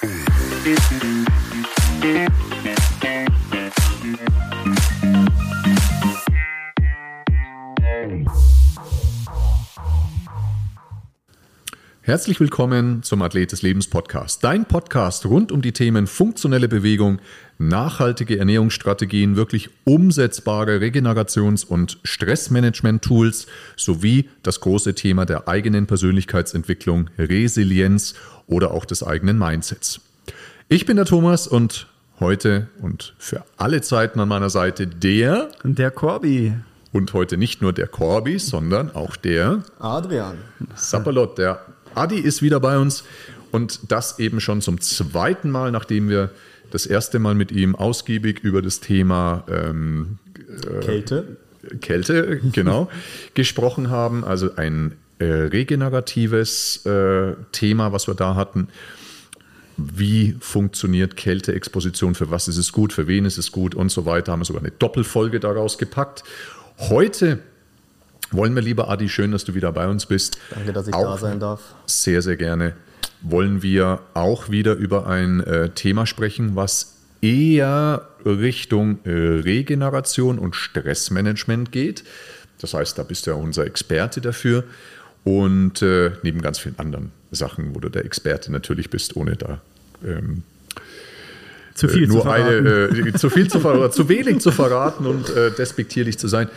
Mm-hmm. Herzlich willkommen zum Athlet des Lebens Podcast. Dein Podcast rund um die Themen funktionelle Bewegung, nachhaltige Ernährungsstrategien, wirklich umsetzbare Regenerations- und Stressmanagement-Tools sowie das große Thema der eigenen Persönlichkeitsentwicklung, Resilienz oder auch des eigenen Mindsets. Ich bin der Thomas und heute und für alle Zeiten an meiner Seite der der Corby. Und heute nicht nur der Corby, sondern auch der Adrian. Sapperlot, der Adi ist wieder bei uns und das eben schon zum zweiten Mal, nachdem wir das erste Mal mit ihm ausgiebig über das Thema ähm, äh, Kälte. Kälte, genau, gesprochen haben. Also ein äh, regeneratives äh, Thema, was wir da hatten. Wie funktioniert Kälteexposition? Für was ist es gut? Für wen ist es gut? Und so weiter. Haben wir sogar eine Doppelfolge daraus gepackt. Heute wollen wir, lieber Adi, schön, dass du wieder bei uns bist. Danke, dass ich auch da sein darf. Sehr, sehr gerne. Wollen wir auch wieder über ein äh, Thema sprechen, was eher Richtung äh, Regeneration und Stressmanagement geht. Das heißt, da bist du ja unser Experte dafür. Und äh, neben ganz vielen anderen Sachen, wo du der Experte natürlich bist, ohne da ähm, zu viel nur zu verraten. Eine, äh, zu viel zu verraten, zu wenig zu verraten und äh, despektierlich zu sein.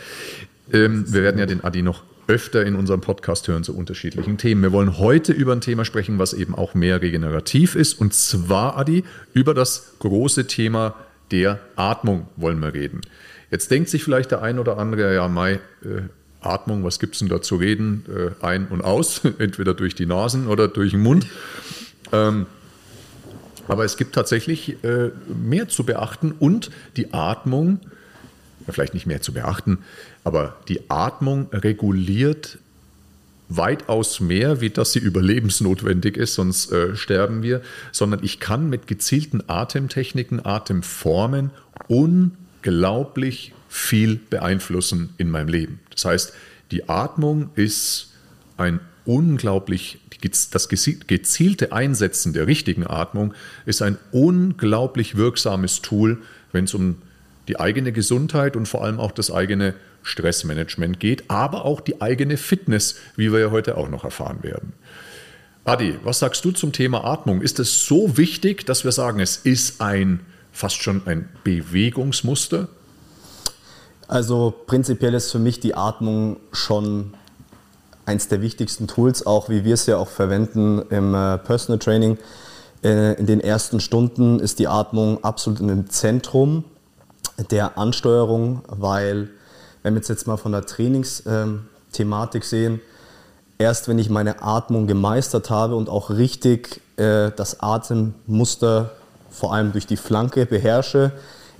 Ähm, wir werden ja den Adi noch öfter in unserem Podcast hören zu unterschiedlichen Themen. Wir wollen heute über ein Thema sprechen, was eben auch mehr regenerativ ist. Und zwar, Adi, über das große Thema der Atmung wollen wir reden. Jetzt denkt sich vielleicht der ein oder andere, ja, Mai, äh, Atmung, was gibt es denn da zu reden? Äh, ein und aus, entweder durch die Nasen oder durch den Mund. Ähm, aber es gibt tatsächlich äh, mehr zu beachten und die Atmung, vielleicht nicht mehr zu beachten, aber die Atmung reguliert weitaus mehr, wie dass sie überlebensnotwendig ist, sonst äh, sterben wir, sondern ich kann mit gezielten Atemtechniken, Atemformen unglaublich viel beeinflussen in meinem Leben. Das heißt, die Atmung ist ein unglaublich, das gezielte Einsetzen der richtigen Atmung ist ein unglaublich wirksames Tool, wenn es um die eigene Gesundheit und vor allem auch das eigene Stressmanagement geht, aber auch die eigene Fitness, wie wir ja heute auch noch erfahren werden. Adi, was sagst du zum Thema Atmung? Ist es so wichtig, dass wir sagen, es ist ein fast schon ein Bewegungsmuster? Also prinzipiell ist für mich die Atmung schon eins der wichtigsten Tools, auch wie wir es ja auch verwenden im äh, Personal Training. Äh, in den ersten Stunden ist die Atmung absolut im Zentrum der Ansteuerung, weil wenn wir jetzt, jetzt mal von der Trainingsthematik sehen, erst wenn ich meine Atmung gemeistert habe und auch richtig äh, das Atemmuster vor allem durch die Flanke beherrsche,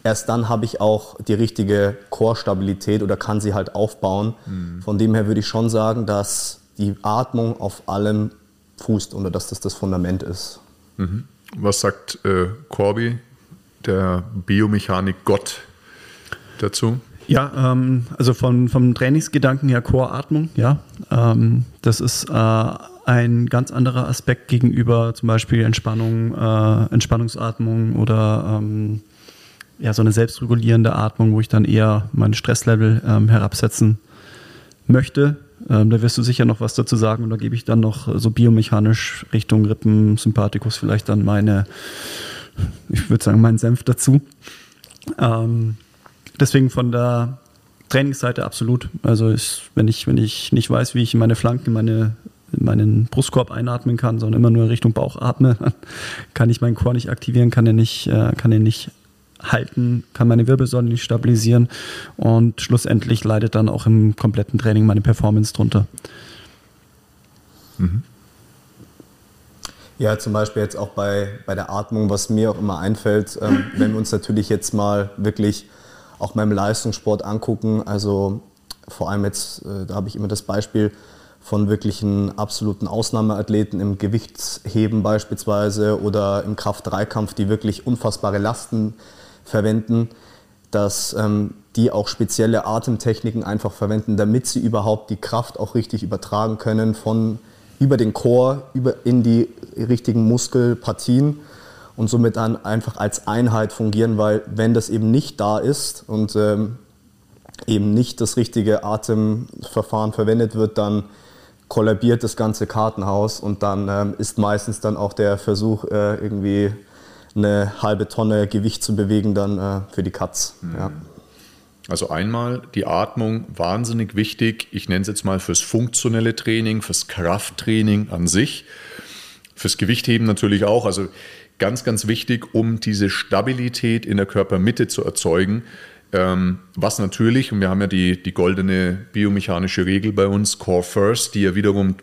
erst dann habe ich auch die richtige Core-Stabilität oder kann sie halt aufbauen. Mhm. Von dem her würde ich schon sagen, dass die Atmung auf allem fußt oder dass das das Fundament ist. Mhm. Was sagt äh, Corby, der Biomechanik-Gott, dazu? Ja, ähm, also von, vom Trainingsgedanken her Choratmung, ja. Ähm, das ist äh, ein ganz anderer Aspekt gegenüber zum Beispiel Entspannung, äh, Entspannungsatmung oder ähm, ja, so eine selbstregulierende Atmung, wo ich dann eher mein Stresslevel ähm, herabsetzen möchte. Ähm, da wirst du sicher noch was dazu sagen und da gebe ich dann noch so biomechanisch Richtung Rippen, Sympathikus vielleicht dann meine, ich würde sagen, meinen Senf dazu. Ähm, deswegen von der Trainingsseite absolut. Also ich, wenn, ich, wenn ich nicht weiß, wie ich meine Flanken, meine, meinen Brustkorb einatmen kann, sondern immer nur Richtung Bauch atme, kann ich meinen Chor nicht aktivieren, kann er nicht, äh, kann er nicht halten, kann meine Wirbelsäule nicht stabilisieren und schlussendlich leidet dann auch im kompletten Training meine Performance drunter. Mhm. Ja, zum Beispiel jetzt auch bei, bei der Atmung, was mir auch immer einfällt, ähm, wenn wir uns natürlich jetzt mal wirklich auch beim Leistungssport angucken. Also vor allem jetzt, äh, da habe ich immer das Beispiel von wirklichen absoluten Ausnahmeathleten im Gewichtsheben beispielsweise oder im Kraft-3-Kampf, die wirklich unfassbare Lasten verwenden, dass ähm, die auch spezielle Atemtechniken einfach verwenden, damit sie überhaupt die Kraft auch richtig übertragen können von über den Chor über in die richtigen Muskelpartien und somit dann einfach als Einheit fungieren, weil wenn das eben nicht da ist und ähm, eben nicht das richtige Atemverfahren verwendet wird, dann kollabiert das ganze Kartenhaus und dann ähm, ist meistens dann auch der Versuch, äh, irgendwie eine halbe Tonne Gewicht zu bewegen, dann äh, für die Katz. Mhm. Ja. Also einmal die Atmung wahnsinnig wichtig. Ich nenne es jetzt mal fürs funktionelle Training, fürs Krafttraining an sich, fürs Gewichtheben natürlich auch. Also ganz, ganz wichtig, um diese Stabilität in der Körpermitte zu erzeugen. Ähm, was natürlich, und wir haben ja die, die goldene biomechanische Regel bei uns, Core First, die ja wiederum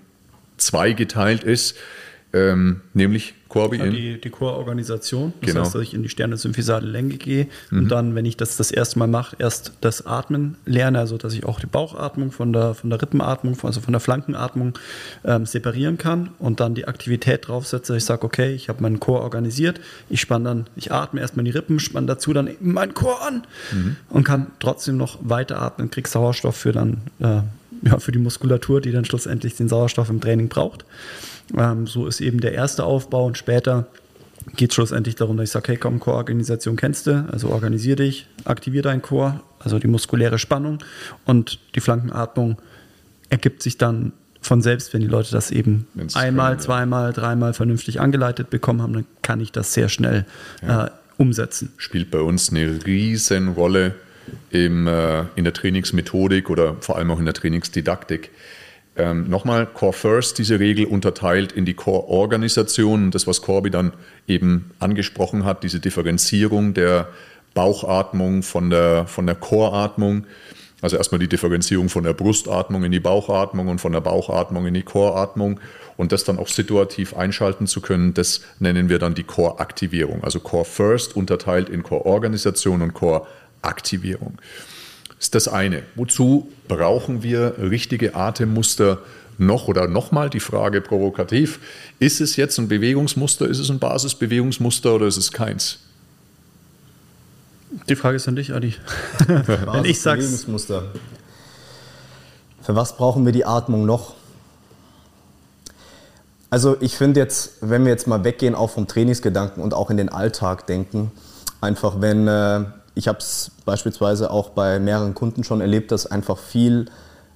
zweigeteilt ist, ähm, nämlich Corby in? Die, die Core-Organisation. Das genau. heißt, dass ich in die sternensymphysale Länge gehe mhm. und dann, wenn ich das das erste Mal mache, erst das Atmen lerne, also dass ich auch die Bauchatmung von der, von der Rippenatmung, also von der Flankenatmung ähm, separieren kann und dann die Aktivität draufsetze. Ich sage, okay, ich habe meinen Core organisiert, ich spanne dann, ich atme erstmal die Rippen, spanne dazu dann meinen Core an mhm. und kann trotzdem noch weiter atmen, kriege Sauerstoff für dann äh, ja, für die Muskulatur, die dann schlussendlich den Sauerstoff im Training braucht. Ähm, so ist eben der erste Aufbau und später geht es schlussendlich darum, dass ich sage, hey komm, Core-Organisation kennst du, also organisier dich, aktivier deinen Core, also die muskuläre Spannung und die Flankenatmung ergibt sich dann von selbst, wenn die Leute das eben Wenn's einmal, können, zweimal, dreimal vernünftig angeleitet bekommen haben, dann kann ich das sehr schnell ja. äh, umsetzen. Spielt bei uns eine riesen Rolle im, äh, in der Trainingsmethodik oder vor allem auch in der Trainingsdidaktik. Ähm, Nochmal, Core First, diese Regel unterteilt in die Core-Organisation, das, was Corby dann eben angesprochen hat, diese Differenzierung der Bauchatmung von der, von der Core-Atmung. Also erstmal die Differenzierung von der Brustatmung in die Bauchatmung und von der Bauchatmung in die Core-Atmung und das dann auch situativ einschalten zu können, das nennen wir dann die Core-Aktivierung. Also Core First unterteilt in Core-Organisation und Core-Aktivierung ist das eine. Wozu brauchen wir richtige Atemmuster noch oder nochmal die Frage provokativ, ist es jetzt ein Bewegungsmuster, ist es ein Basisbewegungsmuster oder ist es keins? Die Frage ist an dich, Adi. Wenn ich sag's. Bewegungsmuster. Für was brauchen wir die Atmung noch? Also ich finde jetzt, wenn wir jetzt mal weggehen auch vom Trainingsgedanken und auch in den Alltag denken, einfach wenn äh, ich habe es beispielsweise auch bei mehreren Kunden schon erlebt, dass einfach viel,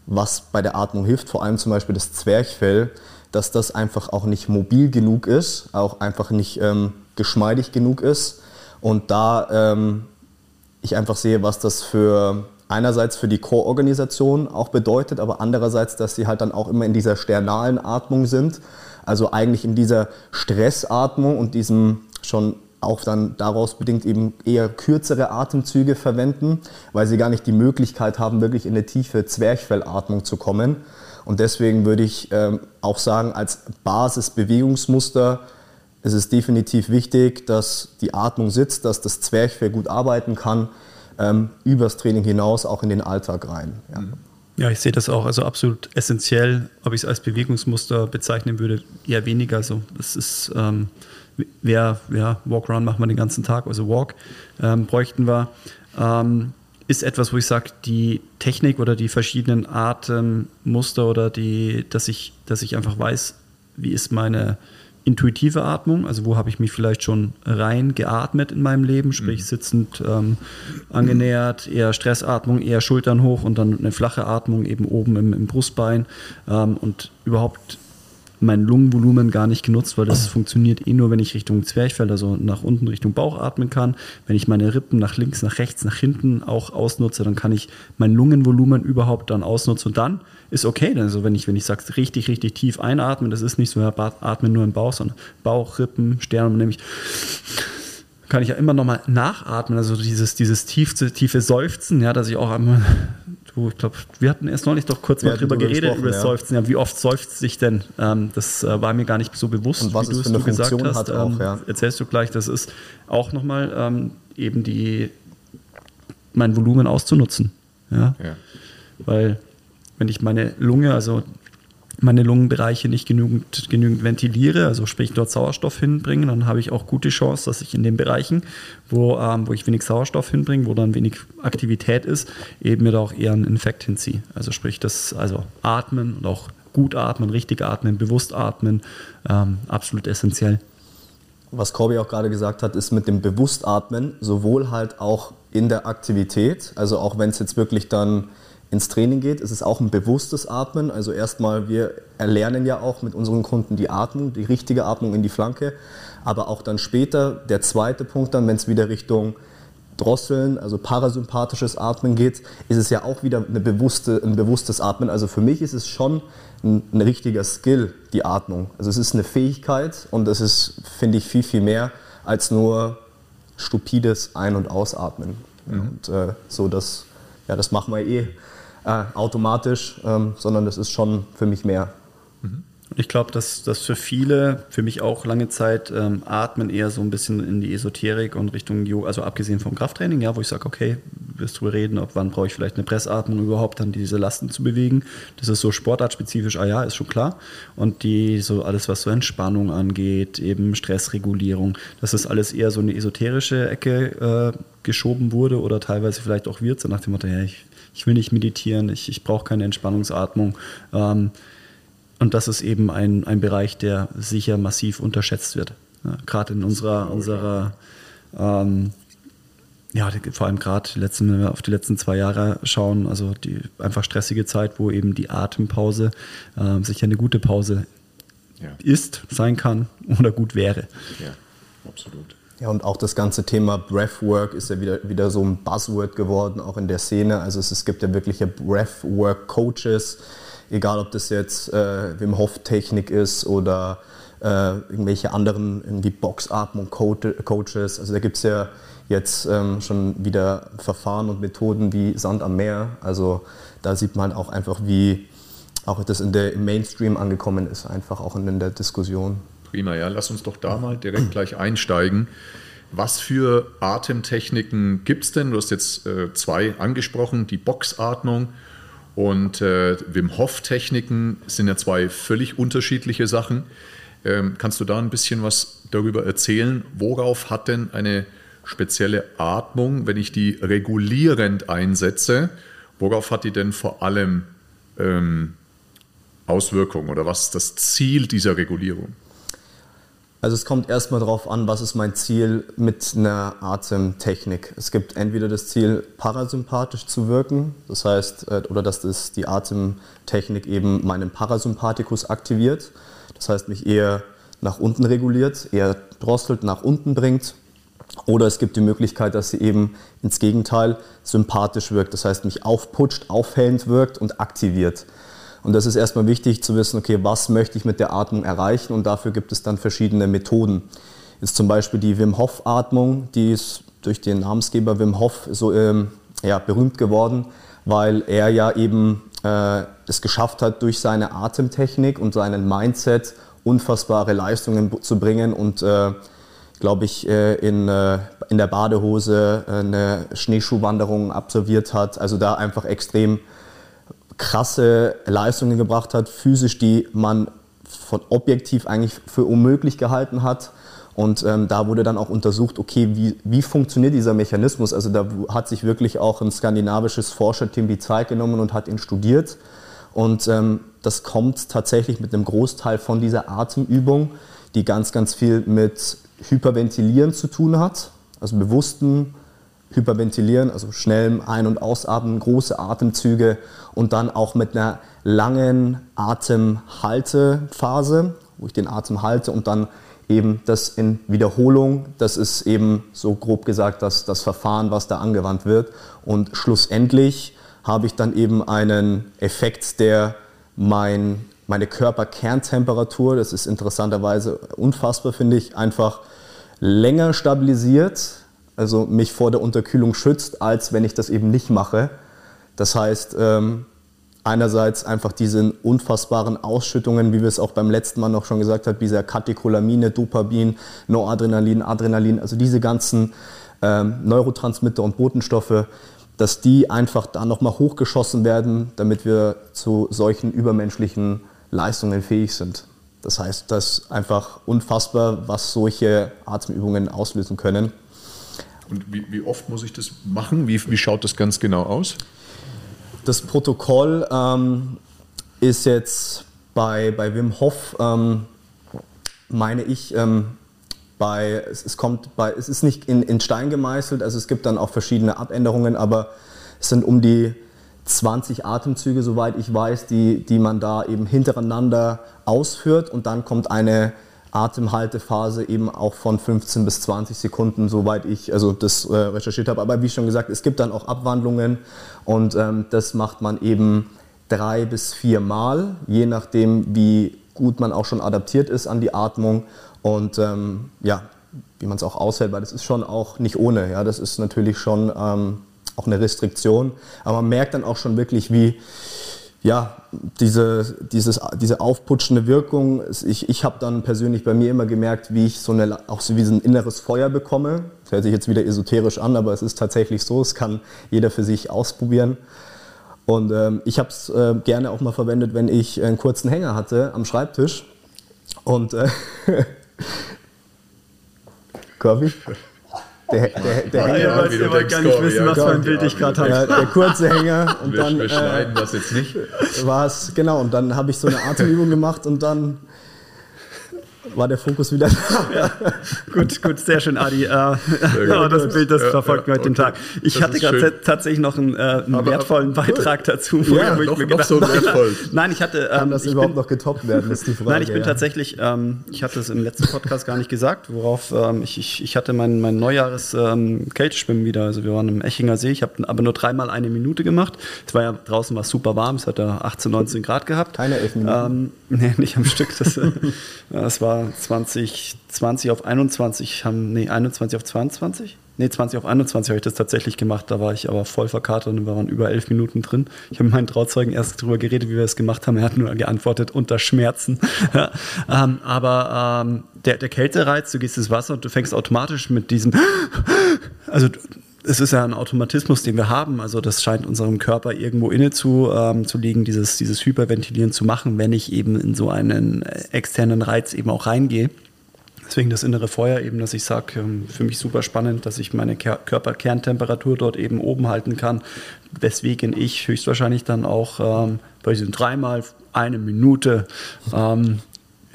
was bei der Atmung hilft, vor allem zum Beispiel das Zwerchfell, dass das einfach auch nicht mobil genug ist, auch einfach nicht ähm, geschmeidig genug ist. Und da ähm, ich einfach sehe, was das für einerseits für die Core-Organisation auch bedeutet, aber andererseits, dass sie halt dann auch immer in dieser sternalen Atmung sind, also eigentlich in dieser Stressatmung und diesem schon auch dann daraus bedingt eben eher kürzere Atemzüge verwenden, weil sie gar nicht die Möglichkeit haben, wirklich in eine tiefe Zwerchfellatmung zu kommen. Und deswegen würde ich ähm, auch sagen, als Basisbewegungsmuster ist es definitiv wichtig, dass die Atmung sitzt, dass das Zwerchfell gut arbeiten kann, ähm, übers Training hinaus auch in den Alltag rein. Ja. Ja, ich sehe das auch. Also absolut essentiell. Ob ich es als Bewegungsmuster bezeichnen würde, eher weniger. Also das ist ähm, wer, ja, Walk-Run machen wir den ganzen Tag, also Walk ähm, bräuchten wir, ähm, ist etwas, wo ich sage, die Technik oder die verschiedenen Atemmuster oder die, dass ich, dass ich einfach weiß, wie ist meine intuitive Atmung, also wo habe ich mich vielleicht schon rein geatmet in meinem Leben, sprich mhm. sitzend ähm, angenähert, eher Stressatmung, eher Schultern hoch und dann eine flache Atmung eben oben im, im Brustbein ähm, und überhaupt mein Lungenvolumen gar nicht genutzt, weil das funktioniert eh nur, wenn ich Richtung Zwerchfell, also nach unten Richtung Bauch atmen kann. Wenn ich meine Rippen nach links, nach rechts, nach hinten auch ausnutze, dann kann ich mein Lungenvolumen überhaupt dann ausnutzen und dann ist okay. Also wenn ich, wenn ich sage, richtig, richtig tief einatmen, das ist nicht so, ja, atmen nur im Bauch, sondern Bauch, Rippen, Sterne, nämlich kann ich ja immer nochmal nachatmen, also dieses, dieses tiefe, tiefe Seufzen, ja, dass ich auch einmal Du, ich glaube, wir hatten erst neulich doch kurz ja, mal drüber geredet, über das ja. Seufzen. Ja, wie oft seufzt sich denn? Ähm, das äh, war mir gar nicht so bewusst, Und was wie du es du gesagt hast. Auch, ähm, ja. Erzählst du gleich, das ist auch nochmal ähm, eben die, mein Volumen auszunutzen. Ja? ja. Weil, wenn ich meine Lunge, also meine Lungenbereiche nicht genügend, genügend ventiliere, also sprich dort Sauerstoff hinbringen, dann habe ich auch gute Chance, dass ich in den Bereichen, wo, ähm, wo ich wenig Sauerstoff hinbringe, wo dann wenig Aktivität ist, eben mir da auch eher einen Infekt hinziehe. Also sprich das, also atmen und auch gut atmen, richtig atmen, bewusst atmen, ähm, absolut essentiell. was Corby auch gerade gesagt hat, ist mit dem Bewusstatmen, sowohl halt auch in der Aktivität, also auch wenn es jetzt wirklich dann ins Training geht, ist es auch ein bewusstes Atmen. Also erstmal, wir erlernen ja auch mit unseren Kunden die Atmung, die richtige Atmung in die Flanke. Aber auch dann später, der zweite Punkt dann, wenn es wieder Richtung Drosseln, also parasympathisches Atmen geht, ist es ja auch wieder eine bewusste, ein bewusstes Atmen. Also für mich ist es schon ein, ein richtiger Skill, die Atmung. Also es ist eine Fähigkeit und es ist, finde ich, viel, viel mehr als nur stupides Ein- und Ausatmen. Mhm. Und äh, so, das, ja, das machen wir eh äh, automatisch, ähm, sondern das ist schon für mich mehr. Ich glaube, dass das für viele, für mich auch lange Zeit, ähm, Atmen eher so ein bisschen in die Esoterik und Richtung Yoga, also abgesehen vom Krafttraining, ja, wo ich sage, okay, wirst du reden, ob wann brauche ich vielleicht eine Pressatmung überhaupt, dann diese Lasten zu bewegen. Das ist so sportartspezifisch, ah ja, ist schon klar. Und die, so alles, was so Entspannung angeht, eben Stressregulierung, das ist alles eher so eine esoterische Ecke äh, geschoben wurde oder teilweise vielleicht auch wird, so nach dem Motto, ja, ich, ich will nicht meditieren, ich, ich brauche keine Entspannungsatmung. Ähm, und das ist eben ein, ein Bereich, der sicher massiv unterschätzt wird. Ja, gerade in unserer, unserer ähm, ja, vor allem gerade, wenn wir auf die letzten zwei Jahre schauen, also die einfach stressige Zeit, wo eben die Atempause äh, sicher eine gute Pause ja. ist, sein kann oder gut wäre. Ja, absolut. Ja, und auch das ganze Thema Breathwork ist ja wieder, wieder so ein Buzzword geworden, auch in der Szene. Also es, es gibt ja wirkliche Breathwork-Coaches, egal ob das jetzt äh, Wim Hof Technik ist oder äh, irgendwelche anderen irgendwie Boxatmung Coaches. Also da gibt es ja jetzt ähm, schon wieder Verfahren und Methoden wie Sand am Meer. Also da sieht man auch einfach, wie auch das in der, im Mainstream angekommen ist, einfach auch in, in der Diskussion. Prima, ja, lass uns doch da mal direkt gleich einsteigen. Was für Atemtechniken gibt es denn? Du hast jetzt äh, zwei angesprochen, die Boxatmung und äh, Wim Hof-Techniken sind ja zwei völlig unterschiedliche Sachen. Ähm, kannst du da ein bisschen was darüber erzählen? Worauf hat denn eine spezielle Atmung, wenn ich die regulierend einsetze, worauf hat die denn vor allem ähm, Auswirkungen oder was ist das Ziel dieser Regulierung? Also es kommt erstmal darauf an, was ist mein Ziel mit einer Atemtechnik. Es gibt entweder das Ziel, parasympathisch zu wirken, das heißt, äh, oder dass das die Atemtechnik eben meinen Parasympathikus aktiviert, das heißt mich eher nach unten reguliert, eher drosselt, nach unten bringt. Oder es gibt die Möglichkeit, dass sie eben ins Gegenteil sympathisch wirkt, das heißt mich aufputscht, aufhellend wirkt und aktiviert. Und das ist erstmal wichtig zu wissen, okay, was möchte ich mit der Atmung erreichen und dafür gibt es dann verschiedene Methoden. Jetzt zum Beispiel die Wim Hof Atmung, die ist durch den Namensgeber Wim Hof so ähm, ja, berühmt geworden, weil er ja eben äh, es geschafft hat, durch seine Atemtechnik und seinen Mindset unfassbare Leistungen zu bringen und äh, glaube ich, äh, in, äh, in der Badehose äh, eine Schneeschuhwanderung absolviert hat. Also da einfach extrem krasse Leistungen gebracht hat, physisch, die man von objektiv eigentlich für unmöglich gehalten hat. Und ähm, da wurde dann auch untersucht, okay, wie, wie funktioniert dieser Mechanismus? Also da hat sich wirklich auch ein skandinavisches Forscherteam die Zeit genommen und hat ihn studiert. Und ähm, das kommt tatsächlich mit einem Großteil von dieser Atemübung, die ganz, ganz viel mit Hyperventilieren zu tun hat, also bewussten Hyperventilieren, also schnellem Ein- und Ausatmen, große Atemzüge und dann auch mit einer langen Atemhaltephase, wo ich den Atem halte und dann eben das in Wiederholung, das ist eben so grob gesagt das, das Verfahren, was da angewandt wird. Und schlussendlich habe ich dann eben einen Effekt, der mein, meine Körperkerntemperatur, das ist interessanterweise unfassbar, finde ich, einfach länger stabilisiert, also mich vor der Unterkühlung schützt, als wenn ich das eben nicht mache. Das heißt, ähm, einerseits einfach diese unfassbaren Ausschüttungen, wie wir es auch beim letzten Mal noch schon gesagt haben, dieser Katecholamine, Dopamine, Noradrenalin, Adrenalin, also diese ganzen ähm, Neurotransmitter und Botenstoffe, dass die einfach da nochmal hochgeschossen werden, damit wir zu solchen übermenschlichen Leistungen fähig sind. Das heißt, das ist einfach unfassbar, was solche Atemübungen auslösen können. Und wie, wie oft muss ich das machen? Wie, wie schaut das ganz genau aus? Das Protokoll ähm, ist jetzt bei, bei Wim Hof, ähm, meine ich, ähm, bei, es, es kommt bei, es ist nicht in, in Stein gemeißelt, also es gibt dann auch verschiedene Abänderungen, aber es sind um die 20 Atemzüge, soweit ich weiß, die, die man da eben hintereinander ausführt und dann kommt eine Atemhaltephase eben auch von 15 bis 20 Sekunden, soweit ich also das äh, recherchiert habe. Aber wie schon gesagt, es gibt dann auch Abwandlungen und ähm, das macht man eben drei bis vier Mal, je nachdem, wie gut man auch schon adaptiert ist an die Atmung und ähm, ja, wie man es auch aushält, weil das ist schon auch nicht ohne. Ja, das ist natürlich schon ähm, auch eine Restriktion, aber man merkt dann auch schon wirklich, wie ja, diese, dieses, diese aufputschende Wirkung, ich, ich habe dann persönlich bei mir immer gemerkt, wie ich so eine, auch so wie ein inneres Feuer bekomme. Das hört sich jetzt wieder esoterisch an, aber es ist tatsächlich so, es kann jeder für sich ausprobieren. Und ähm, ich habe es äh, gerne auch mal verwendet, wenn ich einen kurzen Hänger hatte am Schreibtisch. Und äh, Kirby? Der, der, der Hänger. Ja, weiß, ihr wollt gar nicht wissen, was für ein Bild ich gerade habe. Ja, der kurze Hänger. Und wir, dann, wir schneiden äh, das jetzt nicht. War es, genau. Und dann habe ich so eine Atemübung gemacht und dann war der Fokus wieder da. Ja, gut, gut, sehr schön, Adi. Äh, oh, das Bild, das ja, verfolgt ja, mir heute den Tag. Ich hatte gerade tatsächlich noch einen, äh, einen aber, wertvollen aber, Beitrag dazu. Wo ja, ich, noch, noch so wertvoll. Nein, ich hatte... Ähm, Kann das überhaupt bin, noch getoppt werden, ist die Frage. Nein, ich bin tatsächlich, ähm, ich hatte es im letzten Podcast gar nicht gesagt, worauf ähm, ich, ich, ich, hatte mein, mein Neujahres-Kälteschwimmen ähm, wieder. Also wir waren im Echinger See, ich habe aber nur dreimal eine Minute gemacht. Es war ja draußen war super warm, es hat da 18, 19 Grad gehabt. Keine elf Minuten? Ähm, nee, nicht am Stück. Das, äh, das war 2020 auf 21 haben, nee, 21 auf 22? Nee, 20 auf 21 habe ich das tatsächlich gemacht. Da war ich aber voll verkatert und wir waren über elf Minuten drin. Ich habe mit meinen Trauzeugen erst darüber geredet, wie wir es gemacht haben. Er hat nur geantwortet, unter Schmerzen. ja, ähm, aber ähm, der, der Kältereiz, du gehst ins Wasser und du fängst automatisch mit diesem, also es ist ja ein Automatismus, den wir haben. Also das scheint unserem Körper irgendwo inne zu, ähm, zu liegen, dieses, dieses Hyperventilieren zu machen, wenn ich eben in so einen äh, externen Reiz eben auch reingehe. Deswegen das innere Feuer eben, dass ich sage, ähm, für mich super spannend, dass ich meine Körperkerntemperatur dort eben oben halten kann, weswegen ich höchstwahrscheinlich dann auch ähm, bei diesen dreimal eine Minute ähm,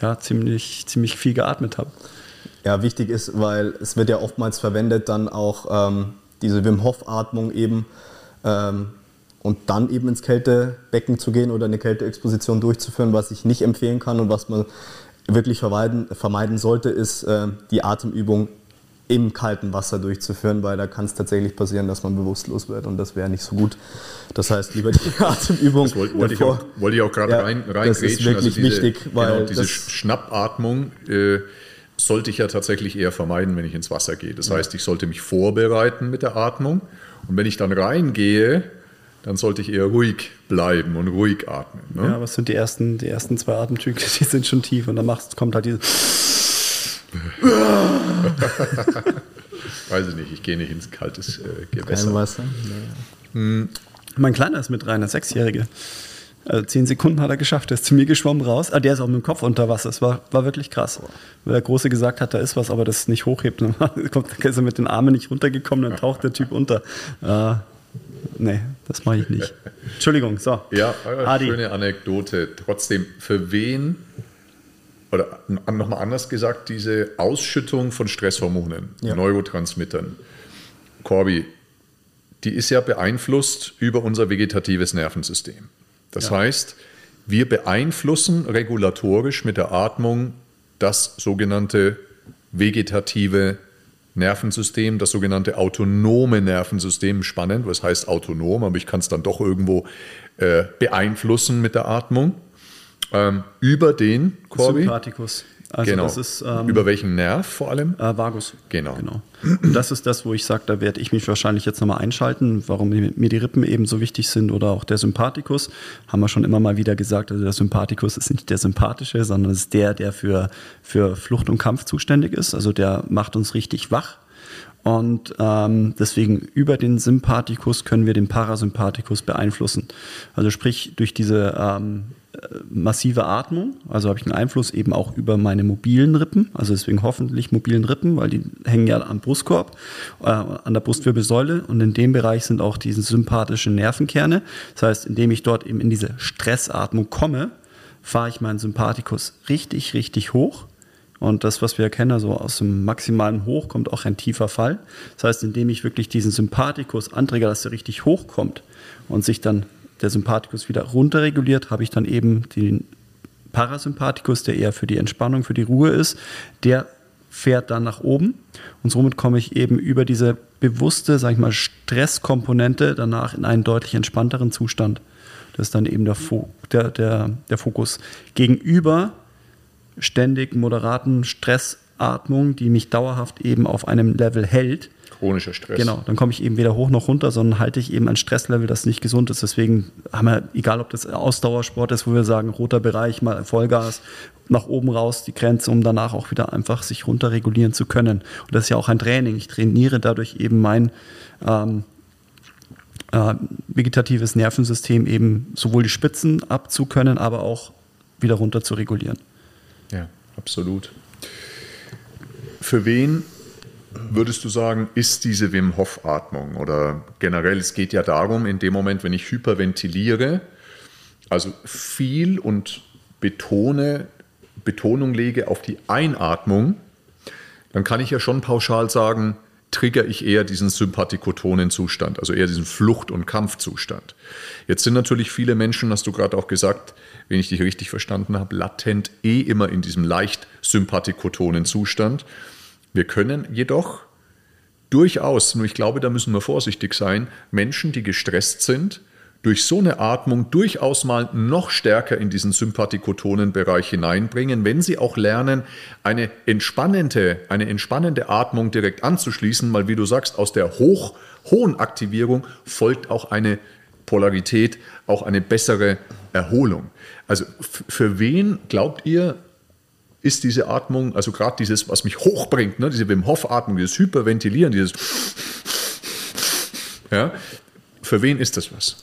ja, ziemlich, ziemlich viel geatmet habe. Ja, wichtig ist, weil es wird ja oftmals verwendet dann auch ähm, diese Wim Hof-Atmung eben ähm, und dann eben ins Kältebecken zu gehen oder eine Kälteexposition durchzuführen, was ich nicht empfehlen kann und was man wirklich vermeiden, vermeiden sollte, ist äh, die Atemübung im kalten Wasser durchzuführen, weil da kann es tatsächlich passieren, dass man bewusstlos wird und das wäre nicht so gut. Das heißt, lieber die Atemübung. Das wollte, wollte, ich auch, wollte ich auch gerade ja, rein, rein Das ist wirklich also diese, wichtig, weil genau, diese Schnappatmung äh, sollte ich ja tatsächlich eher vermeiden, wenn ich ins Wasser gehe. Das ja. heißt, ich sollte mich vorbereiten mit der Atmung und wenn ich dann reingehe, dann sollte ich eher ruhig bleiben und ruhig atmen. Ne? Ja, was sind die ersten, die ersten zwei Atemzüge, die sind schon tief und dann machst, kommt halt diese. Weiß ich nicht, ich gehe nicht ins kaltes äh, Gewässer. Kein Wasser? Ja. Hm. Mein Kleiner ist mit rein, der Sechsjährige. Also zehn Sekunden hat er geschafft. Der ist zu mir geschwommen raus. Ah, der ist auch mit dem Kopf unter Wasser. Es war, war wirklich krass. Weil der Große gesagt hat, da ist was, aber das nicht hochhebt. Dann kommt, ist er mit den Armen nicht runtergekommen, dann taucht der Typ unter. Äh, nee, das mache ich nicht. Entschuldigung, so. Ja, Adi. schöne Anekdote. Trotzdem, für wen, oder nochmal anders gesagt, diese Ausschüttung von Stresshormonen, ja. Neurotransmittern, Corby, die ist ja beeinflusst über unser vegetatives Nervensystem. Das ja. heißt, wir beeinflussen regulatorisch mit der Atmung das sogenannte vegetative Nervensystem, das sogenannte autonome Nervensystem. Spannend, was heißt autonom, aber ich kann es dann doch irgendwo äh, beeinflussen mit der Atmung. Ähm, über den Corby. Sympathikus. Also genau. Ist, ähm, Über welchen Nerv vor allem? Äh, Vagus. Genau. genau. Und das ist das, wo ich sage, da werde ich mich wahrscheinlich jetzt nochmal einschalten, warum mir die Rippen eben so wichtig sind oder auch der Sympathikus. Haben wir schon immer mal wieder gesagt, also der Sympathikus ist nicht der sympathische, sondern ist der, der für, für Flucht und Kampf zuständig ist. Also der macht uns richtig wach. Und ähm, deswegen über den Sympathikus können wir den Parasympathikus beeinflussen. Also sprich durch diese ähm, massive Atmung, also habe ich einen Einfluss eben auch über meine mobilen Rippen, also deswegen hoffentlich mobilen Rippen, weil die hängen ja am Brustkorb, äh, an der Brustwirbelsäule und in dem Bereich sind auch diese sympathischen Nervenkerne. Das heißt, indem ich dort eben in diese Stressatmung komme, fahre ich meinen Sympathikus richtig, richtig hoch Und das, was wir kennen, also aus dem maximalen Hoch kommt auch ein tiefer Fall. Das heißt, indem ich wirklich diesen Sympathikus anträge, dass er richtig hochkommt und sich dann der Sympathikus wieder runterreguliert, habe ich dann eben den Parasympathikus, der eher für die Entspannung, für die Ruhe ist, der fährt dann nach oben und somit komme ich eben über diese bewusste, sag ich mal, Stresskomponente danach in einen deutlich entspannteren Zustand. Das ist dann eben der, Fo der, der, der Fokus. Gegenüber ständig moderaten Stressatmung, die mich dauerhaft eben auf einem Level hält, Chronischer Stress. Genau, dann komme ich eben weder hoch noch runter, sondern halte ich eben ein Stresslevel, das nicht gesund ist. Deswegen haben wir, egal ob das Ausdauersport ist, wo wir sagen, roter Bereich, mal Vollgas, nach oben raus die Grenze, um danach auch wieder einfach sich runter regulieren zu können. Und das ist ja auch ein Training. Ich trainiere dadurch eben mein ähm, äh, vegetatives Nervensystem eben sowohl die Spitzen abzukönnen, aber auch wieder runter zu regulieren. Ja, absolut. Für wen würdest du sagen, ist diese Wim Hof Atmung oder generell, es geht ja darum, in dem Moment, wenn ich hyperventiliere, also viel und betone, Betonung lege auf die Einatmung, dann kann ich ja schon pauschal sagen, trigger ich eher diesen sympathikotonen Zustand, also eher diesen Flucht- und Kampfzustand. Jetzt sind natürlich viele Menschen, hast du gerade auch gesagt, wenn ich dich richtig verstanden habe, latent eh immer in diesem leicht sympathikotonen Zustand. Wir können jedoch durchaus, nur ich glaube, da müssen wir vorsichtig sein, Menschen, die gestresst sind, durch so eine Atmung durchaus mal noch stärker in diesen sympathikotonen Bereich hineinbringen, wenn sie auch lernen, eine entspannende, eine entspannende Atmung direkt anzuschließen, weil wie du sagst, aus der hoch, hohen Aktivierung folgt auch eine Polarität, auch eine bessere Erholung. Also für wen glaubt ihr, ist diese Atmung, also gerade dieses, was mich hochbringt, ne, diese Wim Hof-Atmung, dieses Hyperventilieren, dieses ja, für wen ist das was?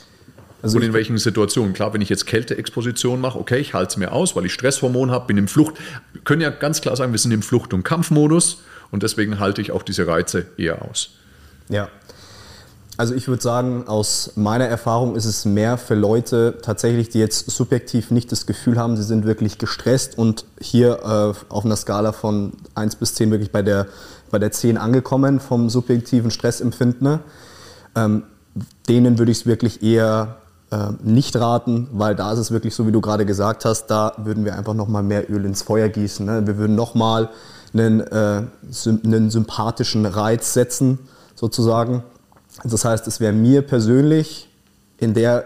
Also und in welchen Situationen? Klar, wenn ich jetzt Kälteexposition mache, okay, ich halte es mir aus, weil ich Stresshormon habe, bin im Flucht. Wir können ja ganz klar sagen, wir sind im Flucht- und Kampfmodus und deswegen halte ich auch diese Reize eher aus. Ja, also ich würde sagen, aus meiner Erfahrung ist es mehr für Leute tatsächlich, die jetzt subjektiv nicht das Gefühl haben, sie sind wirklich gestresst und hier äh, auf einer Skala von 1 bis 10 wirklich bei der, bei der 10 angekommen vom subjektiven Stressempfinden. Ähm, denen würde ich es wirklich eher äh, nicht raten, weil da ist es wirklich so, wie du gerade gesagt hast, da würden wir einfach nochmal mehr Öl ins Feuer gießen. Ne? Wir würden nochmal einen, äh, einen sympathischen Reiz setzen, sozusagen das heißt, es wäre mir persönlich in der,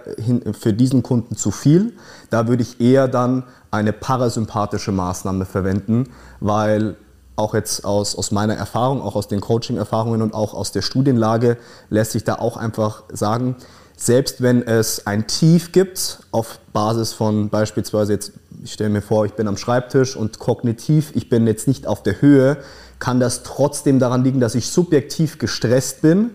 für diesen Kunden zu viel. Da würde ich eher dann eine parasympathische Maßnahme verwenden, weil auch jetzt aus, aus meiner Erfahrung, auch aus den Coaching-Erfahrungen und auch aus der Studienlage lässt sich da auch einfach sagen, selbst wenn es ein Tief gibt, auf Basis von beispielsweise jetzt, ich stelle mir vor, ich bin am Schreibtisch und kognitiv, ich bin jetzt nicht auf der Höhe, kann das trotzdem daran liegen, dass ich subjektiv gestresst bin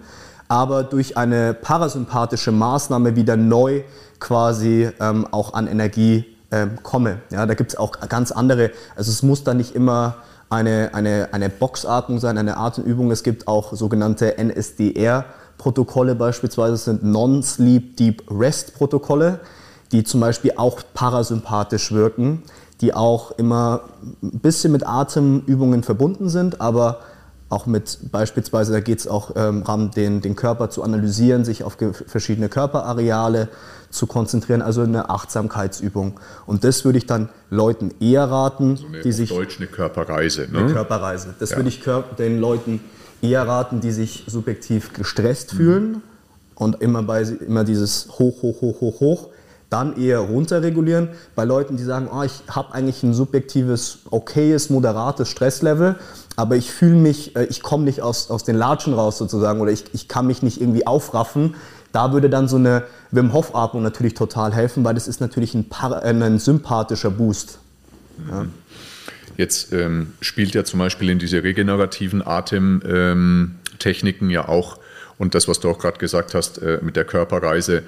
aber durch eine parasympathische Maßnahme wieder neu quasi ähm, auch an Energie ähm, komme. Ja, da gibt es auch ganz andere, also es muss da nicht immer eine, eine, eine Boxatmung sein, eine Atemübung. Es gibt auch sogenannte NSDR-Protokolle beispielsweise, das sind Non-Sleep Deep Rest-Protokolle, die zum Beispiel auch parasympathisch wirken, die auch immer ein bisschen mit Atemübungen verbunden sind, aber auch mit beispielsweise, da geht es auch ähm, darum, den, den Körper zu analysieren, sich auf verschiedene Körperareale zu konzentrieren, also eine Achtsamkeitsübung. Und das würde ich dann Leuten eher raten, so eine, die sich... Deutsch eine Körperreise. Ne? Eine Körperreise. Das ja. würde ich den Leuten eher raten, die sich subjektiv gestresst mhm. fühlen und immer, bei, immer dieses hoch, hoch, hoch, hoch, hoch dann eher runterregulieren. Bei Leuten, die sagen, oh, ich habe eigentlich ein subjektives, okayes, moderates Stresslevel, aber ich fühle mich, äh, ich komme nicht aus, aus den Latschen raus sozusagen oder ich, ich kann mich nicht irgendwie aufraffen. Da würde dann so eine Wim Hof Atmung natürlich total helfen, weil das ist natürlich ein, äh, ein sympathischer Boost. Ja. Jetzt ähm, spielt ja zum Beispiel in diese regenerativen Atemtechniken ähm, ja auch, und das, was du auch gerade gesagt hast äh, mit der Körperreise,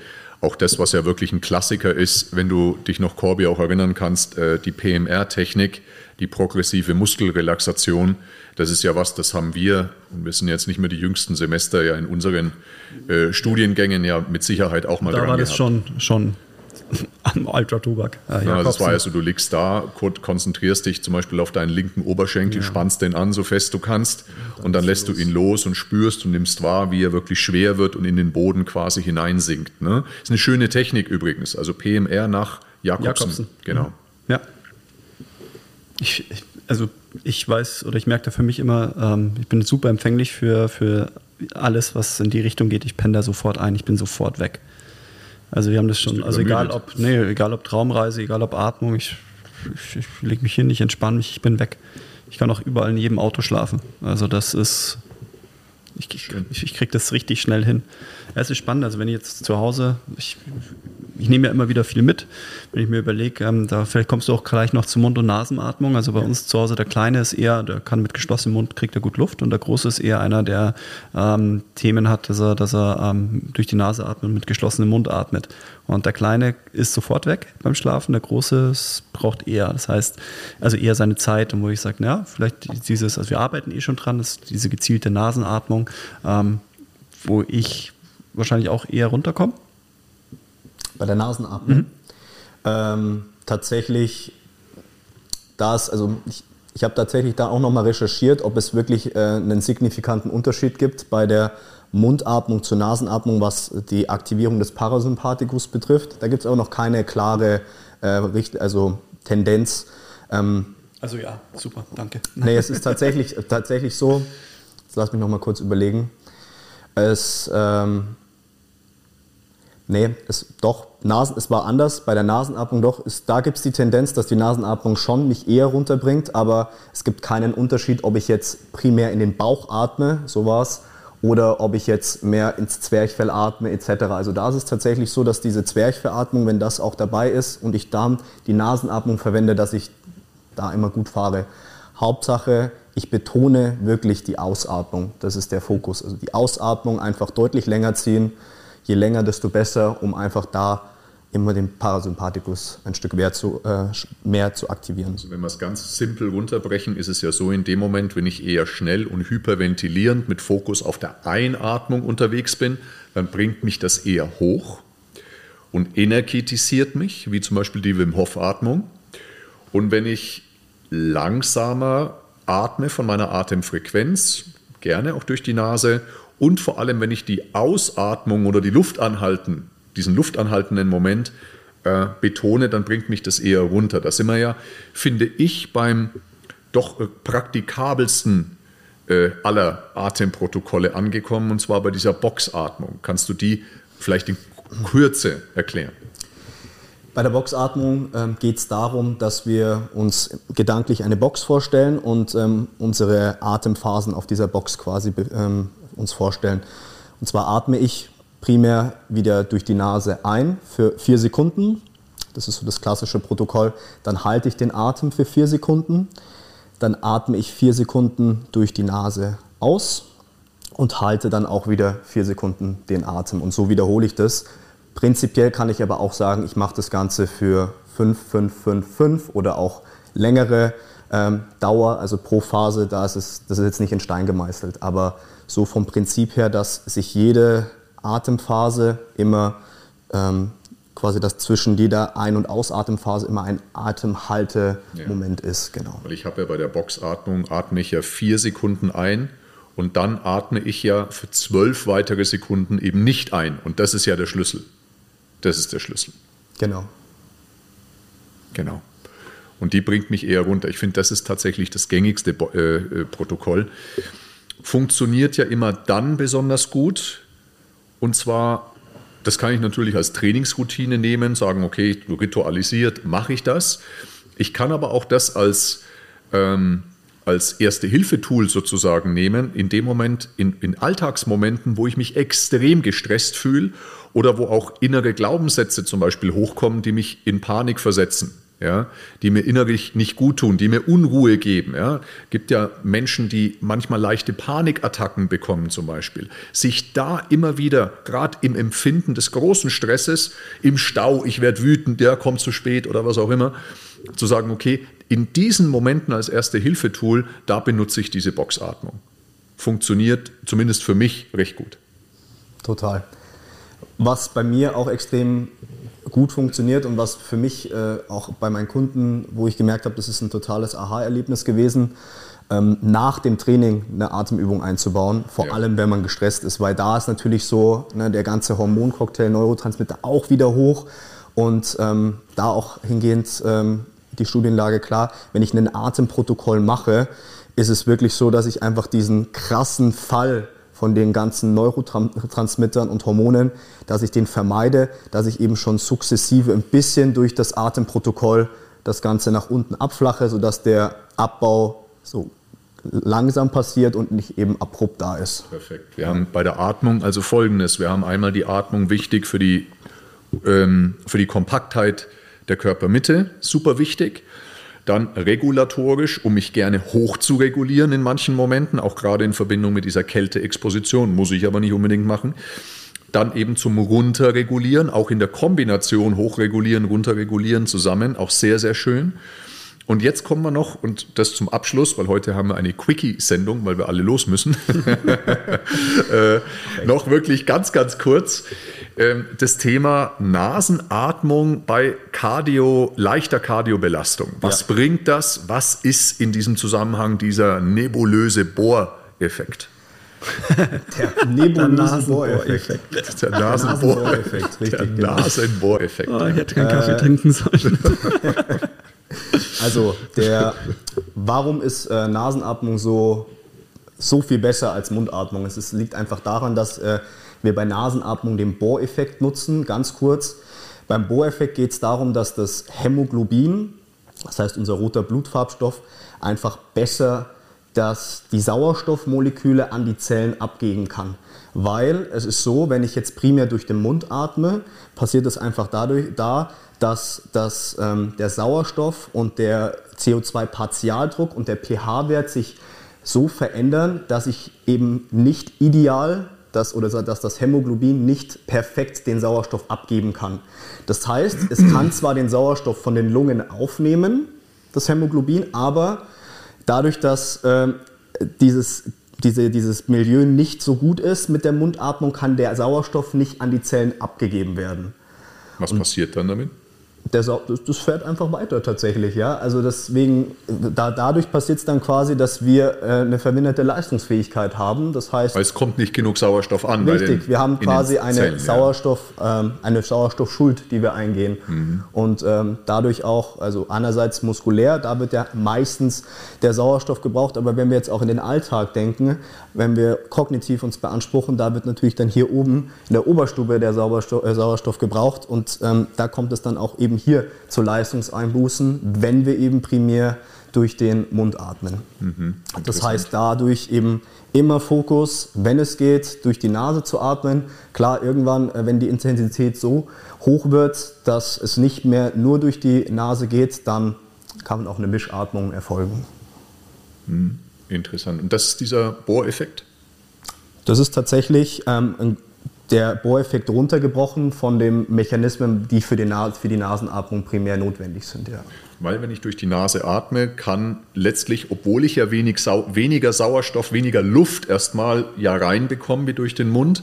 auch das, was ja wirklich ein Klassiker ist, wenn du dich noch Corby auch erinnern kannst, äh, die PMR-Technik, die progressive Muskelrelaxation. Das ist ja was, das haben wir, und wir sind jetzt nicht mehr die jüngsten Semester, ja in unseren äh, Studiengängen ja mit Sicherheit auch mal da dran war das gehabt. schon, schon Ultra-Tubak. Äh, ja, das war ja so, du liegst da, konzentrierst dich zum Beispiel auf deinen linken Oberschenkel, ja. spannst den an, so fest du kannst und dann lässt los. du ihn los und spürst und nimmst wahr, wie er wirklich schwer wird und in den Boden quasi hineinsinkt. Ne? Ist eine schöne Technik übrigens, also PMR nach Jakobsen. Jakobsen. Genau. Ja. Ich, ich, also ich weiß oder ich merke da für mich immer, ähm, ich bin super empfänglich für, für alles, was in die Richtung geht. Ich penne da sofort ein, ich bin sofort weg. Also wir haben das schon, also egal ob, nee, egal ob Traumreise, egal ob Atmung, ich, ich, ich lege mich hin, ich entspanne mich, ich bin weg. Ich kann auch überall in jedem Auto schlafen. Also das ist, ich, ich, ich kriege das richtig schnell hin. Es ist spannend, also wenn ich jetzt zu Hause, ich, ich nehme ja immer wieder viel mit, wenn ich mir überlege, ähm, da vielleicht kommst du auch gleich noch zur Mund- und Nasenatmung. Also bei ja. uns zu Hause, der Kleine ist eher, der kann mit geschlossenem Mund, kriegt er gut Luft und der Große ist eher einer, der ähm, Themen hat, dass er, dass er ähm, durch die Nase atmet und mit geschlossenem Mund atmet. Und der Kleine ist sofort weg beim Schlafen, der Große braucht eher. Das heißt, also eher seine Zeit, und wo ich sage, ja, vielleicht dieses, also wir arbeiten eh schon dran, ist diese gezielte Nasenatmung, ähm, wo ich wahrscheinlich auch eher runterkommen? Bei der Nasenatmung? Mhm. Ähm, tatsächlich, das, also ich, ich habe tatsächlich da auch nochmal recherchiert, ob es wirklich äh, einen signifikanten Unterschied gibt bei der Mundatmung zur Nasenatmung, was die Aktivierung des Parasympathikus betrifft. Da gibt es auch noch keine klare äh, also Tendenz. Ähm, also ja, super, danke. Nee, es ist tatsächlich, tatsächlich so, jetzt lass mich nochmal kurz überlegen. Es, ähm, Nee, es, doch, Nasen, es war anders. Bei der Nasenatmung doch, ist, da gibt es die Tendenz, dass die Nasenatmung schon mich eher runterbringt, aber es gibt keinen Unterschied, ob ich jetzt primär in den Bauch atme, so war es, oder ob ich jetzt mehr ins Zwerchfell atme etc. Also da ist es tatsächlich so, dass diese Zwerchfellatmung, wenn das auch dabei ist und ich dann die Nasenatmung verwende, dass ich da immer gut fahre. Hauptsache, ich betone wirklich die Ausatmung. Das ist der Fokus. Also die Ausatmung einfach deutlich länger ziehen je länger, desto besser, um einfach da immer den Parasympathikus ein Stück mehr zu, äh, mehr zu aktivieren. Also wenn wir es ganz simpel runterbrechen, ist es ja so, in dem Moment, wenn ich eher schnell und hyperventilierend mit Fokus auf der Einatmung unterwegs bin, dann bringt mich das eher hoch und energetisiert mich, wie zum Beispiel die Wim Hof Atmung. Und wenn ich langsamer atme von meiner Atemfrequenz, gerne auch durch die Nase und vor allem, wenn ich die Ausatmung oder die Luftanhalten, diesen luftanhaltenden Moment äh, betone, dann bringt mich das eher runter. Da sind wir ja, finde ich, beim doch äh, praktikabelsten äh, aller Atemprotokolle angekommen, und zwar bei dieser Boxatmung. Kannst du die vielleicht in Kürze erklären? Bei der Boxatmung ähm, geht es darum, dass wir uns gedanklich eine Box vorstellen und ähm, unsere Atemphasen auf dieser Box quasi ähm, uns vorstellen. Und zwar atme ich primär wieder durch die Nase ein für vier Sekunden. Das ist so das klassische Protokoll. Dann halte ich den Atem für vier Sekunden. Dann atme ich vier Sekunden durch die Nase aus und halte dann auch wieder vier Sekunden den Atem. Und so wiederhole ich das. Prinzipiell kann ich aber auch sagen, ich mache das Ganze für 5, 5, 5, 5 oder auch längere ähm, Dauer, also pro Phase. Da ist es, das ist jetzt nicht in Stein gemeißelt. Aber so vom Prinzip her, dass sich jede Atemphase immer ähm, quasi das zwischen jeder Ein- und Ausatemphase immer ein Atemhaltemoment ja. ist. Genau. Weil ich habe ja bei der Boxatmung atme ich ja vier Sekunden ein und dann atme ich ja für zwölf weitere Sekunden eben nicht ein. Und das ist ja der Schlüssel. Das ist der Schlüssel. Genau. Genau. Und die bringt mich eher runter. Ich finde, das ist tatsächlich das gängigste äh, äh, Protokoll funktioniert ja immer dann besonders gut. Und zwar, das kann ich natürlich als Trainingsroutine nehmen, sagen, okay, ritualisiert mache ich das. Ich kann aber auch das als, ähm, als Erste-Hilfe-Tool sozusagen nehmen, in dem Moment, in, in Alltagsmomenten, wo ich mich extrem gestresst fühle oder wo auch innere Glaubenssätze zum Beispiel hochkommen, die mich in Panik versetzen ja, die mir innerlich nicht gut tun, die mir Unruhe geben. Ja. gibt ja Menschen, die manchmal leichte Panikattacken bekommen zum Beispiel. Sich da immer wieder, gerade im Empfinden des großen Stresses, im Stau, ich werde wütend, der kommt zu spät oder was auch immer, zu sagen, okay, in diesen Momenten als Erste-Hilfe-Tool, da benutze ich diese Boxatmung. Funktioniert zumindest für mich recht gut. Total. Was bei mir auch extrem gut funktioniert und was für mich äh, auch bei meinen Kunden, wo ich gemerkt habe, das ist ein totales Aha-Erlebnis gewesen, ähm, nach dem Training eine Atemübung einzubauen, vor ja. allem wenn man gestresst ist, weil da ist natürlich so ne, der ganze Hormoncocktail, Neurotransmitter auch wieder hoch und ähm, da auch hingehend ähm, die Studienlage klar, wenn ich ein Atemprotokoll mache, ist es wirklich so, dass ich einfach diesen krassen Fall von den ganzen Neurotransmittern und Hormonen, dass ich den vermeide, dass ich eben schon sukzessive ein bisschen durch das Atemprotokoll das Ganze nach unten abflache, sodass der Abbau so langsam passiert und nicht eben abrupt da ist. Perfekt. Wir haben bei der Atmung also folgendes. Wir haben einmal die Atmung wichtig für die, ähm, für die Kompaktheit der Körpermitte, super wichtig. Dann regulatorisch, um mich gerne hoch zu regulieren in manchen Momenten, auch gerade in Verbindung mit dieser Kälteexposition, muss ich aber nicht unbedingt machen. Dann eben zum Runterregulieren, auch in der Kombination hochregulieren, runterregulieren zusammen, auch sehr, sehr schön. Und jetzt kommen wir noch, und das zum Abschluss, weil heute haben wir eine Quickie-Sendung, weil wir alle los müssen. äh, noch wirklich ganz, ganz kurz. Ähm, das Thema Nasenatmung bei Cardio, leichter Kardiobelastung. Was ja. bringt das? Was ist in diesem Zusammenhang dieser nebulöse Bohreffekt? Der nebulöse Bohreffekt. Der Nasenbohreffekt, richtig. Der genau. Nasenbohreffekt. Oh, ich hätte keinen Kaffee äh, trinken sollen. Also, der, warum ist äh, Nasenatmung so, so viel besser als Mundatmung? Es ist, liegt einfach daran, dass äh, wir bei Nasenatmung den Bohreffekt nutzen, ganz kurz. Beim Bohreffekt geht es darum, dass das Hämoglobin, das heißt unser roter Blutfarbstoff, einfach besser dass die Sauerstoffmoleküle an die Zellen abgeben kann. Weil es ist so, wenn ich jetzt primär durch den Mund atme, passiert das einfach dadurch, da, dass, dass ähm, der Sauerstoff und der CO2-Partialdruck und der pH-Wert sich so verändern, dass ich eben nicht ideal das, oder dass das Hämoglobin nicht perfekt den Sauerstoff abgeben kann. Das heißt, es kann zwar den Sauerstoff von den Lungen aufnehmen, das Hämoglobin, aber dadurch, dass äh, dieses, diese, dieses Milieu nicht so gut ist mit der Mundatmung, kann der Sauerstoff nicht an die Zellen abgegeben werden. Was Und passiert dann damit? Der, das fährt einfach weiter tatsächlich. Ja? Also deswegen, da, dadurch passiert es dann quasi, dass wir äh, eine verminderte Leistungsfähigkeit haben. Das heißt, Weil es kommt nicht genug Sauerstoff an. Richtig, wir haben quasi eine, Zellen, Sauerstoff, ja. ähm, eine Sauerstoffschuld, die wir eingehen. Mhm. Und ähm, dadurch auch, also einerseits muskulär, da wird ja meistens der Sauerstoff gebraucht. Aber wenn wir jetzt auch in den Alltag denken, wenn wir kognitiv uns beanspruchen, da wird natürlich dann hier oben in der Oberstube der Sauerstoff, äh, Sauerstoff gebraucht. Und ähm, da kommt es dann auch eben hier zu Leistungseinbußen, wenn wir eben primär durch den Mund atmen. Mhm, das heißt dadurch eben immer Fokus, wenn es geht, durch die Nase zu atmen. Klar, irgendwann, äh, wenn die Intensität so hoch wird, dass es nicht mehr nur durch die Nase geht, dann kann auch eine Mischatmung erfolgen. Mhm, interessant. Und das ist dieser Bohreffekt? Das ist tatsächlich ähm, der Bohreffekt runtergebrochen von den Mechanismen, die für die, für die Nasenatmung primär notwendig sind. Ja. Weil wenn ich durch die Nase atme, kann letztlich, obwohl ich ja wenig Sau weniger Sauerstoff, weniger Luft erstmal ja reinbekomme wie durch den Mund,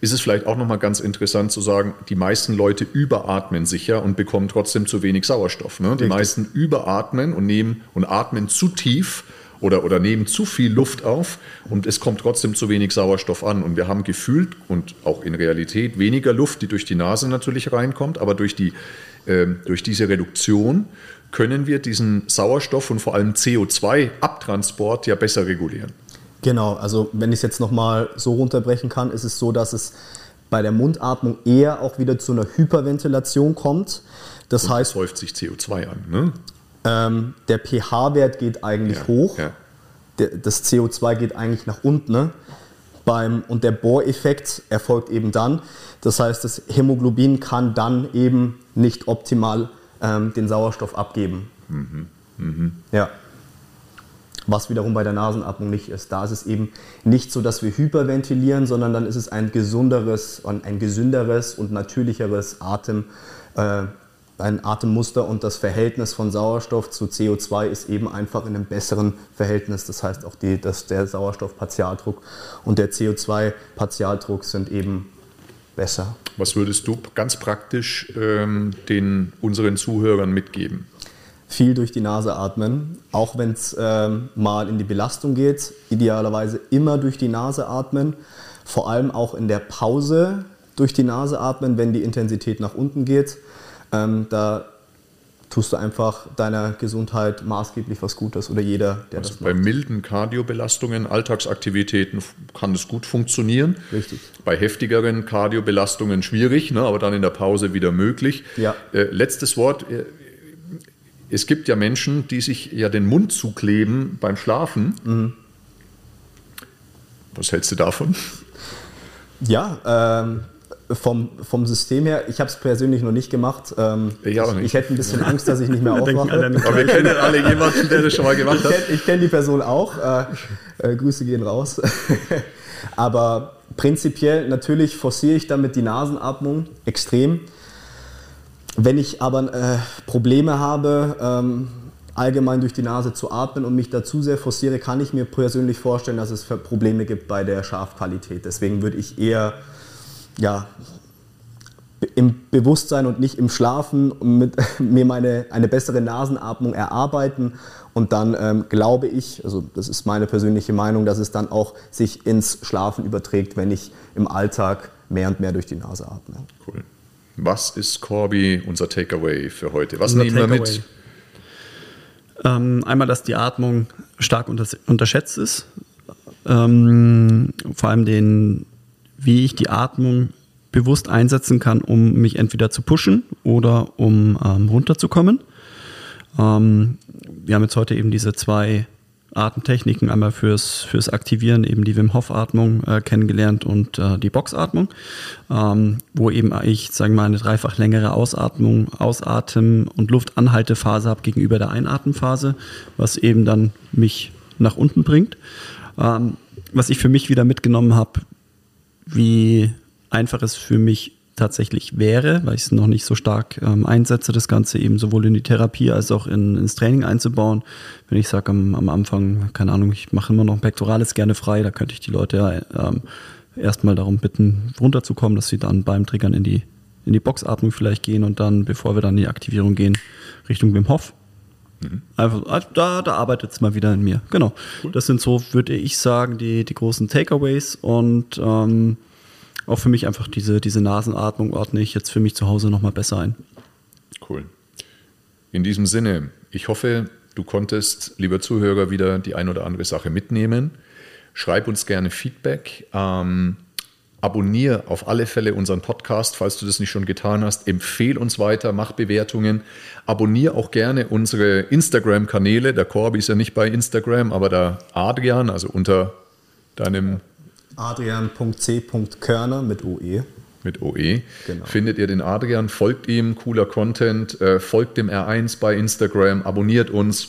ist es vielleicht auch nochmal ganz interessant zu sagen, die meisten Leute überatmen sicher und bekommen trotzdem zu wenig Sauerstoff. Ne? Die meisten überatmen und nehmen und atmen zu tief oder, oder nehmen zu viel Luft auf und es kommt trotzdem zu wenig Sauerstoff an. Und wir haben gefühlt und auch in Realität weniger Luft, die durch die Nase natürlich reinkommt, aber durch, die, äh, durch diese Reduktion können wir diesen Sauerstoff und vor allem CO2-Abtransport ja besser regulieren. Genau, also wenn ich es jetzt nochmal so runterbrechen kann, ist es so, dass es bei der Mundatmung eher auch wieder zu einer Hyperventilation kommt. Das und heißt, häuft sich CO2 an. Ne? Ähm, der pH-Wert geht eigentlich ja, hoch. Ja. Der, das CO2 geht eigentlich nach unten. Ne? Beim, und der Bohreffekt erfolgt eben dann. Das heißt, das Hämoglobin kann dann eben nicht optimal ähm, den Sauerstoff abgeben. Mhm. Mhm. Ja. Was wiederum bei der Nasenatmung nicht ist. Da ist es eben nicht so, dass wir hyperventilieren, sondern dann ist es ein gesunderes, ein gesünderes und natürlicheres Atem, äh, ein Atemmuster und das Verhältnis von Sauerstoff zu CO2 ist eben einfach in einem besseren Verhältnis. Das heißt auch die, dass der Sauerstoffpartialdruck und der CO2-Partialdruck sind eben besser. Was würdest du ganz praktisch ähm, den unseren Zuhörern mitgeben? Viel durch die Nase atmen, auch wenn es ähm, mal in die Belastung geht. Idealerweise immer durch die Nase atmen. Vor allem auch in der Pause durch die Nase atmen, wenn die Intensität nach unten geht. Ähm, da tust du einfach deiner Gesundheit maßgeblich was Gutes oder jeder, der also das macht. Bei milden Kardiobelastungen, Alltagsaktivitäten kann es gut funktionieren. Richtig. Bei heftigeren Kardiobelastungen schwierig, ne, aber dann in der Pause wieder möglich. Ja. Äh, letztes Wort. Äh, es gibt ja Menschen, die sich ja den Mund zukleben beim Schlafen. Mhm. Was hältst du davon? Ja, ähm, vom, vom System her, ich habe es persönlich noch nicht gemacht. Ähm, ich, ich, ich, hätte ein bisschen Angst, dass ich nicht mehr aufwache. Aber wir kennen alle jemanden, der das schon mal gemacht ich hat. ich kenne die Person auch. Äh, äh, Grüße gehen raus. Aber prinzipiell, natürlich forciere ich damit die Nasenatmung extrem. Wenn ich aber äh, Probleme habe, ähm, allgemein durch die Nase zu atmen und mich dazu sehr forciere, kann ich mir persönlich vorstellen, dass es Probleme gibt bei der Scharfqualität. Deswegen würde ich eher ja, im Bewusstsein und nicht im Schlafen mit, mir meine, eine bessere Nasenatmung erarbeiten. Und dann ähm, glaube ich, also das ist meine persönliche Meinung, dass es dann auch sich ins Schlafen überträgt, wenn ich im Alltag mehr und mehr durch die Nase atme. Cool. Was ist Corby unser Takeaway für heute? Was unser nehmen wir mit? Ähm, einmal, dass die Atmung stark unterschätzt ist. Ähm, vor allem den wie ich die Atmung bewusst einsetzen kann, um mich entweder zu pushen oder um ähm, runterzukommen. Ähm, wir haben jetzt heute eben diese zwei Atemtechniken, einmal fürs, fürs Aktivieren, eben die Wim Hof-Atmung äh, kennengelernt und äh, die Boxatmung, ähm, wo eben ich, sagen wir mal, eine dreifach längere Ausatmung, Ausatmen und Luftanhaltephase habe gegenüber der Einatmenphase, was eben dann mich nach unten bringt. Ähm, was ich für mich wieder mitgenommen habe, wie einfach es für mich tatsächlich wäre, weil ich es noch nicht so stark ähm, einsetze, das Ganze eben sowohl in die Therapie als auch in, ins Training einzubauen. Wenn ich sage am, am, Anfang, keine Ahnung, ich mache immer noch ein Pektorales gerne frei, da könnte ich die Leute ähm, erstmal darum bitten, runterzukommen, dass sie dann beim Triggern in die, in die Boxatmung vielleicht gehen und dann, bevor wir dann in die Aktivierung gehen, Richtung Wim Hof. Mhm. Einfach, also da, da arbeitet es mal wieder in mir. Genau. Cool. Das sind so, würde ich sagen, die, die großen Takeaways und ähm, auch für mich einfach diese, diese Nasenatmung ordne ich jetzt für mich zu Hause nochmal besser ein. Cool. In diesem Sinne, ich hoffe, du konntest, lieber Zuhörer, wieder die ein oder andere Sache mitnehmen. Schreib uns gerne Feedback. Ähm, abonniere auf alle Fälle unseren Podcast, falls du das nicht schon getan hast. Empfehle uns weiter, mach Bewertungen. Abonniere auch gerne unsere Instagram-Kanäle. Der Corby ist ja nicht bei Instagram, aber der Adrian, also unter deinem Adrian.c.körner mit OE. Mit OE. Genau. Findet ihr den Adrian, folgt ihm, cooler Content, äh, folgt dem R1 bei Instagram, abonniert uns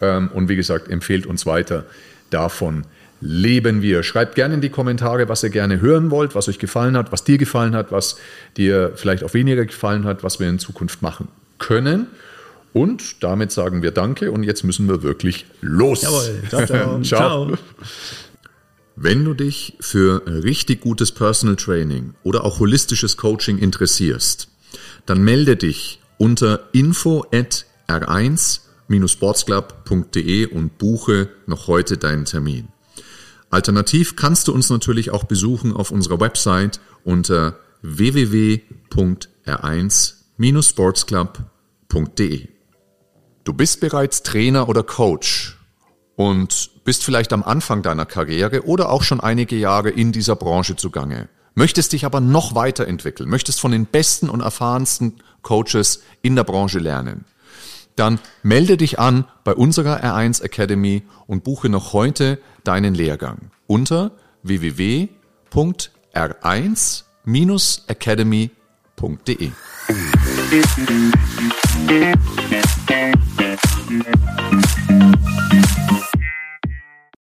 ähm, und wie gesagt, empfehlt uns weiter davon leben wir. Schreibt gerne in die Kommentare, was ihr gerne hören wollt, was euch gefallen hat, was dir gefallen hat, was dir vielleicht auch weniger gefallen hat, was wir in Zukunft machen können. Und damit sagen wir Danke und jetzt müssen wir wirklich los. Jawohl. Ciao, ciao. ciao. Wenn du dich für richtig gutes Personal Training oder auch holistisches Coaching interessierst, dann melde dich unter info at r1-sportsclub.de und buche noch heute deinen Termin. Alternativ kannst du uns natürlich auch besuchen auf unserer Website unter www.r1-sportsclub.de. Du bist bereits Trainer oder Coach und bist vielleicht am Anfang deiner Karriere oder auch schon einige Jahre in dieser Branche zugange. Möchtest dich aber noch weiterentwickeln, möchtest von den besten und erfahrensten Coaches in der Branche lernen dann melde dich an bei unserer R1 Academy und buche noch heute deinen Lehrgang unter www.r1-academy.de. Musik